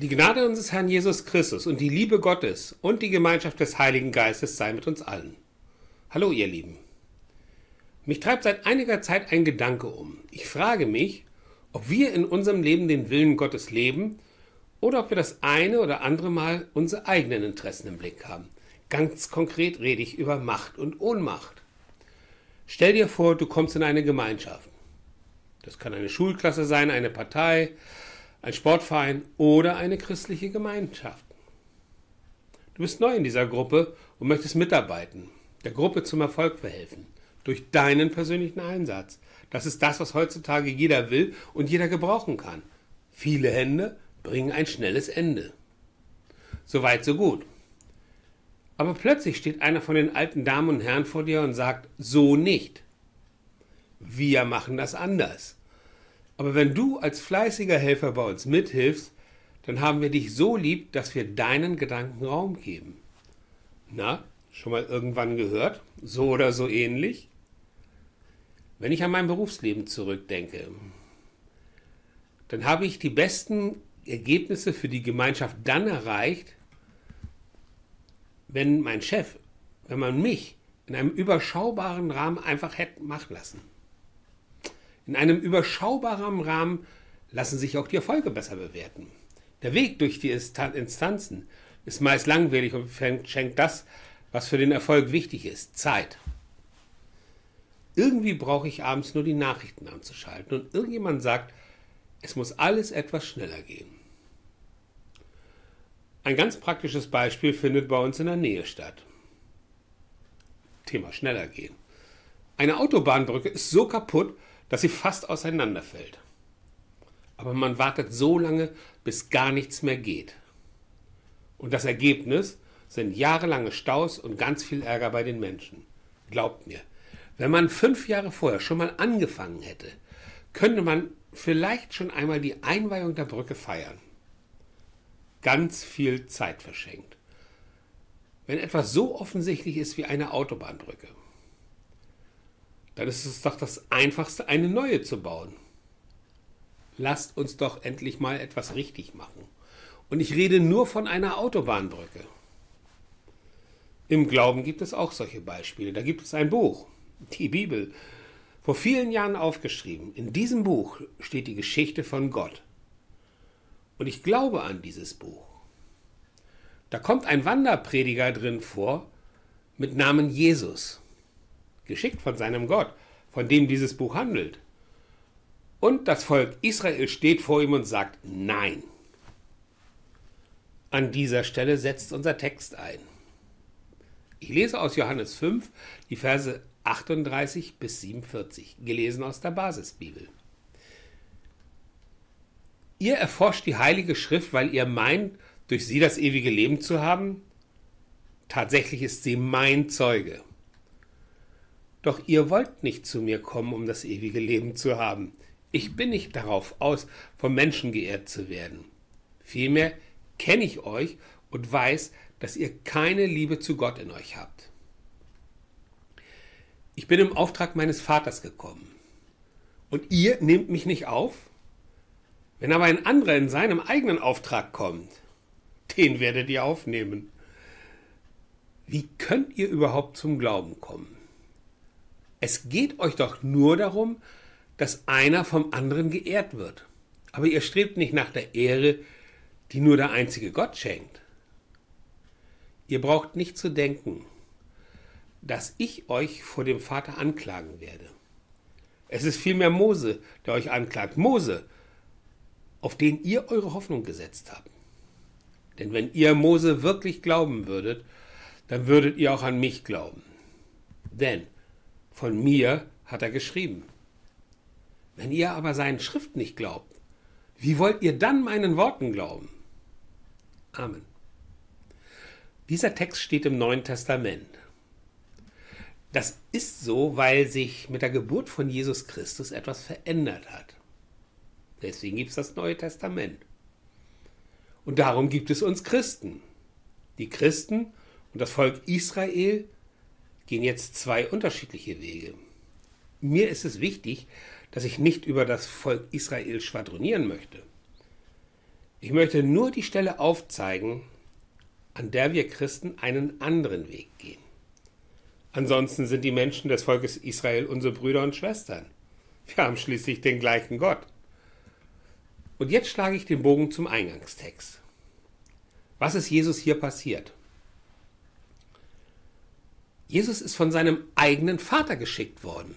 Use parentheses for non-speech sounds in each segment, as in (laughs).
Die Gnade unseres Herrn Jesus Christus und die Liebe Gottes und die Gemeinschaft des Heiligen Geistes sei mit uns allen. Hallo ihr Lieben. Mich treibt seit einiger Zeit ein Gedanke um. Ich frage mich, ob wir in unserem Leben den Willen Gottes leben oder ob wir das eine oder andere Mal unsere eigenen Interessen im Blick haben. Ganz konkret rede ich über Macht und Ohnmacht. Stell dir vor, du kommst in eine Gemeinschaft. Das kann eine Schulklasse sein, eine Partei, ein Sportverein oder eine christliche Gemeinschaft. Du bist neu in dieser Gruppe und möchtest mitarbeiten, der Gruppe zum Erfolg verhelfen, durch deinen persönlichen Einsatz. Das ist das, was heutzutage jeder will und jeder gebrauchen kann. Viele Hände bringen ein schnelles Ende. Soweit, so gut. Aber plötzlich steht einer von den alten Damen und Herren vor dir und sagt, so nicht. Wir machen das anders. Aber wenn du als fleißiger Helfer bei uns mithilfst, dann haben wir dich so lieb, dass wir deinen Gedanken Raum geben. Na, schon mal irgendwann gehört? So oder so ähnlich? Wenn ich an mein Berufsleben zurückdenke, dann habe ich die besten Ergebnisse für die Gemeinschaft dann erreicht, wenn mein Chef, wenn man mich in einem überschaubaren Rahmen einfach hätte machen lassen. In einem überschaubaren Rahmen lassen sich auch die Erfolge besser bewerten. Der Weg durch die Instanzen ist meist langweilig und schenkt das, was für den Erfolg wichtig ist, Zeit. Irgendwie brauche ich abends nur die Nachrichten anzuschalten und irgendjemand sagt, es muss alles etwas schneller gehen. Ein ganz praktisches Beispiel findet bei uns in der Nähe statt. Thema schneller gehen. Eine Autobahnbrücke ist so kaputt, dass sie fast auseinanderfällt. Aber man wartet so lange, bis gar nichts mehr geht. Und das Ergebnis sind jahrelange Staus und ganz viel Ärger bei den Menschen. Glaubt mir, wenn man fünf Jahre vorher schon mal angefangen hätte, könnte man vielleicht schon einmal die Einweihung der Brücke feiern. Ganz viel Zeit verschenkt. Wenn etwas so offensichtlich ist wie eine Autobahnbrücke, dann ist es doch das Einfachste, eine neue zu bauen. Lasst uns doch endlich mal etwas richtig machen. Und ich rede nur von einer Autobahnbrücke. Im Glauben gibt es auch solche Beispiele. Da gibt es ein Buch, die Bibel, vor vielen Jahren aufgeschrieben. In diesem Buch steht die Geschichte von Gott. Und ich glaube an dieses Buch. Da kommt ein Wanderprediger drin vor mit Namen Jesus geschickt von seinem Gott, von dem dieses Buch handelt. Und das Volk Israel steht vor ihm und sagt Nein. An dieser Stelle setzt unser Text ein. Ich lese aus Johannes 5 die Verse 38 bis 47, gelesen aus der Basisbibel. Ihr erforscht die Heilige Schrift, weil ihr meint, durch sie das ewige Leben zu haben? Tatsächlich ist sie mein Zeuge. Doch ihr wollt nicht zu mir kommen, um das ewige Leben zu haben. Ich bin nicht darauf aus, vom Menschen geehrt zu werden. Vielmehr kenne ich euch und weiß, dass ihr keine Liebe zu Gott in euch habt. Ich bin im Auftrag meines Vaters gekommen. Und ihr nehmt mich nicht auf? Wenn aber ein anderer in seinem eigenen Auftrag kommt, den werdet ihr aufnehmen. Wie könnt ihr überhaupt zum Glauben kommen? Es geht euch doch nur darum, dass einer vom anderen geehrt wird. Aber ihr strebt nicht nach der Ehre, die nur der einzige Gott schenkt. Ihr braucht nicht zu denken, dass ich euch vor dem Vater anklagen werde. Es ist vielmehr Mose, der euch anklagt. Mose, auf den ihr eure Hoffnung gesetzt habt. Denn wenn ihr Mose wirklich glauben würdet, dann würdet ihr auch an mich glauben. Denn von mir hat er geschrieben. Wenn ihr aber seinen Schrift nicht glaubt, wie wollt ihr dann meinen Worten glauben? Amen. Dieser Text steht im Neuen Testament. Das ist so, weil sich mit der Geburt von Jesus Christus etwas verändert hat. Deswegen gibt es das Neue Testament. Und darum gibt es uns Christen. Die Christen und das Volk Israel gehen jetzt zwei unterschiedliche Wege. Mir ist es wichtig, dass ich nicht über das Volk Israel schwadronieren möchte. Ich möchte nur die Stelle aufzeigen, an der wir Christen einen anderen Weg gehen. Ansonsten sind die Menschen des Volkes Israel unsere Brüder und Schwestern. Wir haben schließlich den gleichen Gott. Und jetzt schlage ich den Bogen zum Eingangstext. Was ist Jesus hier passiert? Jesus ist von seinem eigenen Vater geschickt worden.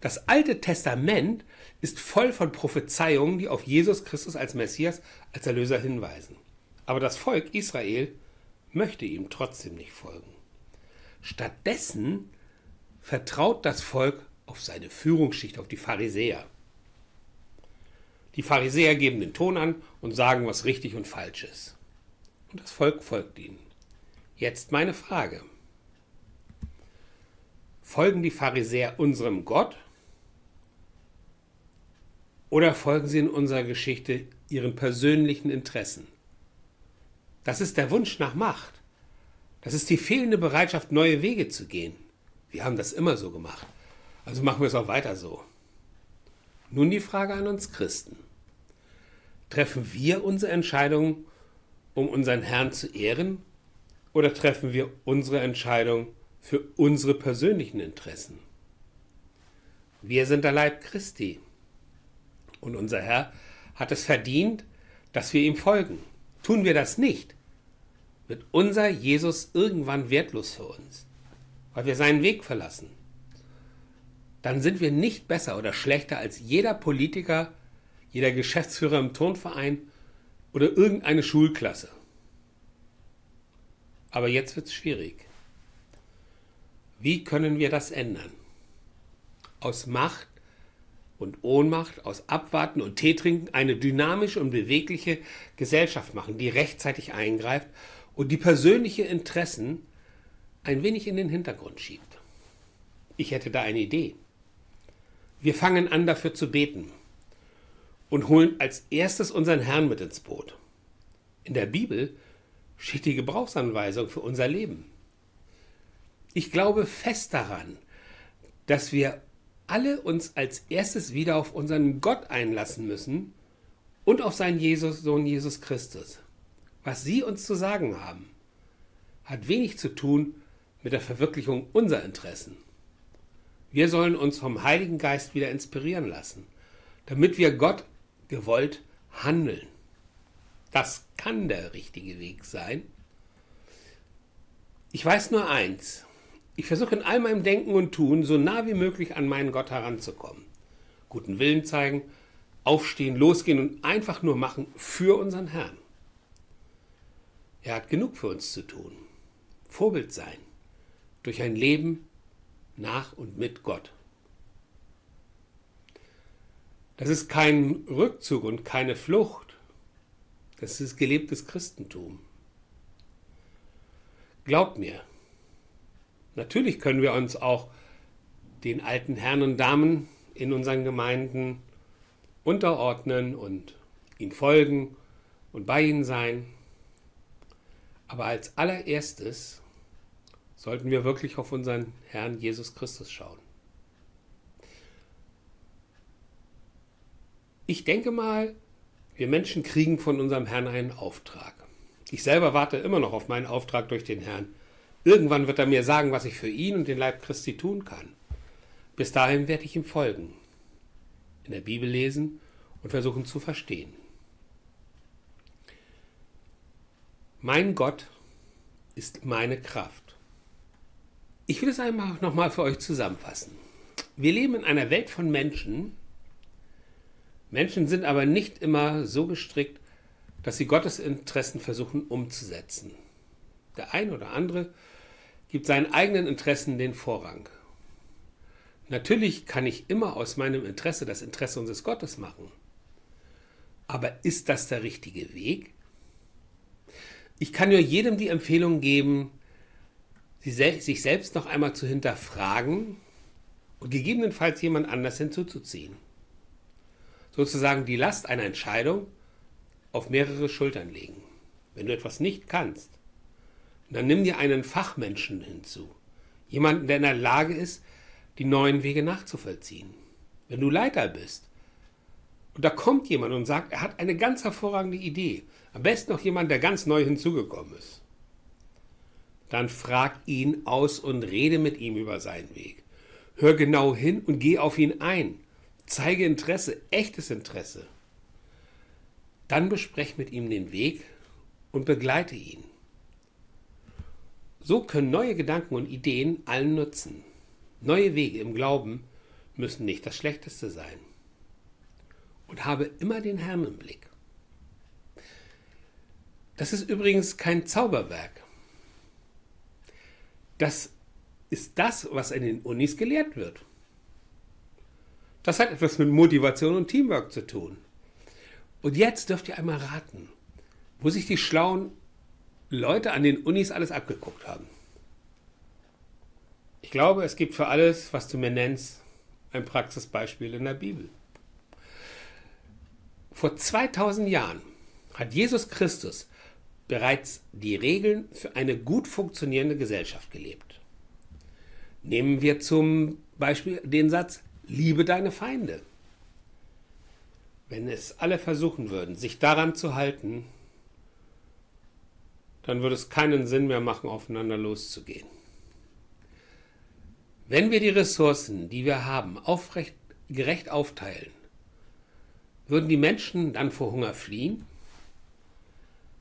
Das Alte Testament ist voll von Prophezeiungen, die auf Jesus Christus als Messias, als Erlöser hinweisen. Aber das Volk Israel möchte ihm trotzdem nicht folgen. Stattdessen vertraut das Volk auf seine Führungsschicht, auf die Pharisäer. Die Pharisäer geben den Ton an und sagen, was richtig und falsch ist. Und das Volk folgt ihnen. Jetzt meine Frage. Folgen die Pharisäer unserem Gott oder folgen sie in unserer Geschichte ihren persönlichen Interessen? Das ist der Wunsch nach Macht. Das ist die fehlende Bereitschaft, neue Wege zu gehen. Wir haben das immer so gemacht. Also machen wir es auch weiter so. Nun die Frage an uns Christen. Treffen wir unsere Entscheidungen, um unseren Herrn zu ehren, oder treffen wir unsere Entscheidung für unsere persönlichen Interessen? Wir sind der Leib Christi. Und unser Herr hat es verdient, dass wir ihm folgen. Tun wir das nicht, wird unser Jesus irgendwann wertlos für uns, weil wir seinen Weg verlassen. Dann sind wir nicht besser oder schlechter als jeder Politiker, jeder Geschäftsführer im Turnverein oder irgendeine Schulklasse. Aber jetzt wird es schwierig. Wie können wir das ändern? Aus Macht und Ohnmacht, aus Abwarten und Teetrinken eine dynamische und bewegliche Gesellschaft machen, die rechtzeitig eingreift und die persönliche Interessen ein wenig in den Hintergrund schiebt. Ich hätte da eine Idee. Wir fangen an dafür zu beten und holen als erstes unseren Herrn mit ins Boot. In der Bibel steht die Gebrauchsanweisung für unser Leben. Ich glaube fest daran, dass wir alle uns als erstes wieder auf unseren Gott einlassen müssen und auf seinen Jesus, Sohn Jesus Christus. Was sie uns zu sagen haben, hat wenig zu tun mit der Verwirklichung unserer Interessen. Wir sollen uns vom Heiligen Geist wieder inspirieren lassen, damit wir Gott gewollt handeln. Das kann der richtige Weg sein. Ich weiß nur eins, ich versuche in all meinem Denken und Tun so nah wie möglich an meinen Gott heranzukommen. Guten Willen zeigen, aufstehen, losgehen und einfach nur machen für unseren Herrn. Er hat genug für uns zu tun. Vorbild sein. Durch ein Leben nach und mit Gott. Das ist kein Rückzug und keine Flucht. Das ist gelebtes Christentum. Glaubt mir, Natürlich können wir uns auch den alten Herren und Damen in unseren Gemeinden unterordnen und ihnen folgen und bei ihnen sein. Aber als allererstes sollten wir wirklich auf unseren Herrn Jesus Christus schauen. Ich denke mal, wir Menschen kriegen von unserem Herrn einen Auftrag. Ich selber warte immer noch auf meinen Auftrag durch den Herrn. Irgendwann wird er mir sagen, was ich für ihn und den Leib Christi tun kann. Bis dahin werde ich ihm folgen, in der Bibel lesen und versuchen zu verstehen. Mein Gott ist meine Kraft. Ich will es einmal nochmal für euch zusammenfassen. Wir leben in einer Welt von Menschen. Menschen sind aber nicht immer so gestrickt, dass sie Gottes Interessen versuchen umzusetzen. Der ein oder andere gibt seinen eigenen Interessen den Vorrang. Natürlich kann ich immer aus meinem Interesse das Interesse unseres Gottes machen. Aber ist das der richtige Weg? Ich kann nur jedem die Empfehlung geben, sich selbst noch einmal zu hinterfragen und gegebenenfalls jemand anders hinzuzuziehen. Sozusagen die Last einer Entscheidung auf mehrere Schultern legen. Wenn du etwas nicht kannst, dann nimm dir einen Fachmenschen hinzu. Jemanden, der in der Lage ist, die neuen Wege nachzuvollziehen. Wenn du Leiter bist Und da kommt jemand und sagt, er hat eine ganz hervorragende Idee. Am besten noch jemand, der ganz neu hinzugekommen ist. Dann frag ihn aus und rede mit ihm über seinen Weg. Hör genau hin und geh auf ihn ein. Zeige Interesse, echtes Interesse. Dann besprech mit ihm den Weg und begleite ihn. So können neue Gedanken und Ideen allen nutzen. Neue Wege im Glauben müssen nicht das Schlechteste sein. Und habe immer den Herrn im Blick. Das ist übrigens kein Zauberwerk. Das ist das, was in den Unis gelehrt wird. Das hat etwas mit Motivation und Teamwork zu tun. Und jetzt dürft ihr einmal raten, wo sich die schlauen Leute an den Unis alles abgeguckt haben. Ich glaube, es gibt für alles, was du mir nennst, ein Praxisbeispiel in der Bibel. Vor 2000 Jahren hat Jesus Christus bereits die Regeln für eine gut funktionierende Gesellschaft gelebt. Nehmen wir zum Beispiel den Satz, liebe deine Feinde. Wenn es alle versuchen würden, sich daran zu halten, dann würde es keinen Sinn mehr machen, aufeinander loszugehen. Wenn wir die Ressourcen, die wir haben, aufrecht, gerecht aufteilen, würden die Menschen dann vor Hunger fliehen?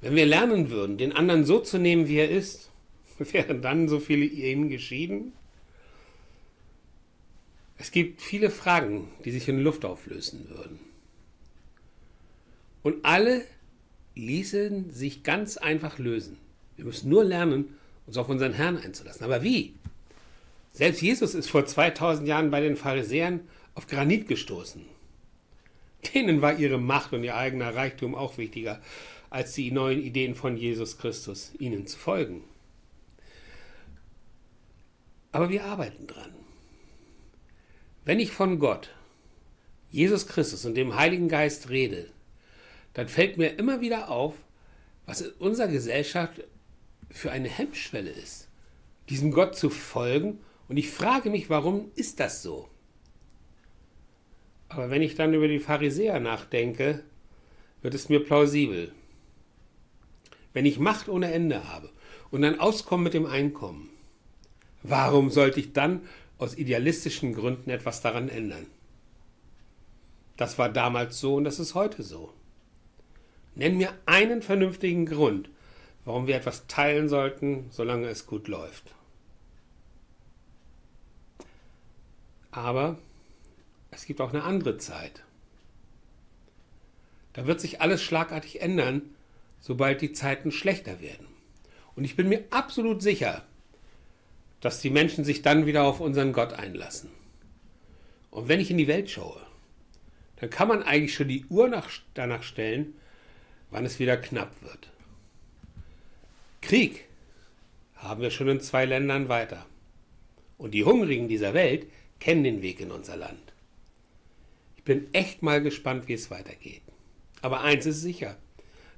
Wenn wir lernen würden, den anderen so zu nehmen, wie er ist, (laughs) wären dann so viele Ehen geschieden? Es gibt viele Fragen, die sich in Luft auflösen würden. Und alle ließen sich ganz einfach lösen. Wir müssen nur lernen, uns auf unseren Herrn einzulassen. Aber wie? Selbst Jesus ist vor 2000 Jahren bei den Pharisäern auf Granit gestoßen. Denen war ihre Macht und ihr eigener Reichtum auch wichtiger als die neuen Ideen von Jesus Christus, ihnen zu folgen. Aber wir arbeiten dran. Wenn ich von Gott, Jesus Christus und dem Heiligen Geist rede, dann fällt mir immer wieder auf, was in unserer Gesellschaft für eine Hemmschwelle ist, diesem Gott zu folgen. Und ich frage mich, warum ist das so? Aber wenn ich dann über die Pharisäer nachdenke, wird es mir plausibel. Wenn ich Macht ohne Ende habe und ein Auskommen mit dem Einkommen, warum sollte ich dann aus idealistischen Gründen etwas daran ändern? Das war damals so und das ist heute so. Nenn mir einen vernünftigen Grund, warum wir etwas teilen sollten, solange es gut läuft. Aber es gibt auch eine andere Zeit. Da wird sich alles schlagartig ändern, sobald die Zeiten schlechter werden. Und ich bin mir absolut sicher, dass die Menschen sich dann wieder auf unseren Gott einlassen. Und wenn ich in die Welt schaue, dann kann man eigentlich schon die Uhr nach, danach stellen, wann es wieder knapp wird. Krieg haben wir schon in zwei Ländern weiter. Und die Hungrigen dieser Welt kennen den Weg in unser Land. Ich bin echt mal gespannt, wie es weitergeht. Aber eins ist sicher.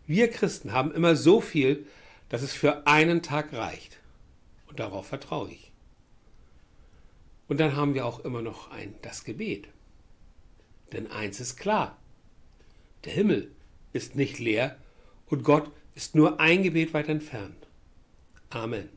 Wir Christen haben immer so viel, dass es für einen Tag reicht. Und darauf vertraue ich. Und dann haben wir auch immer noch ein das Gebet. Denn eins ist klar. Der Himmel ist nicht leer und Gott ist nur ein Gebet weit entfernt. Amen.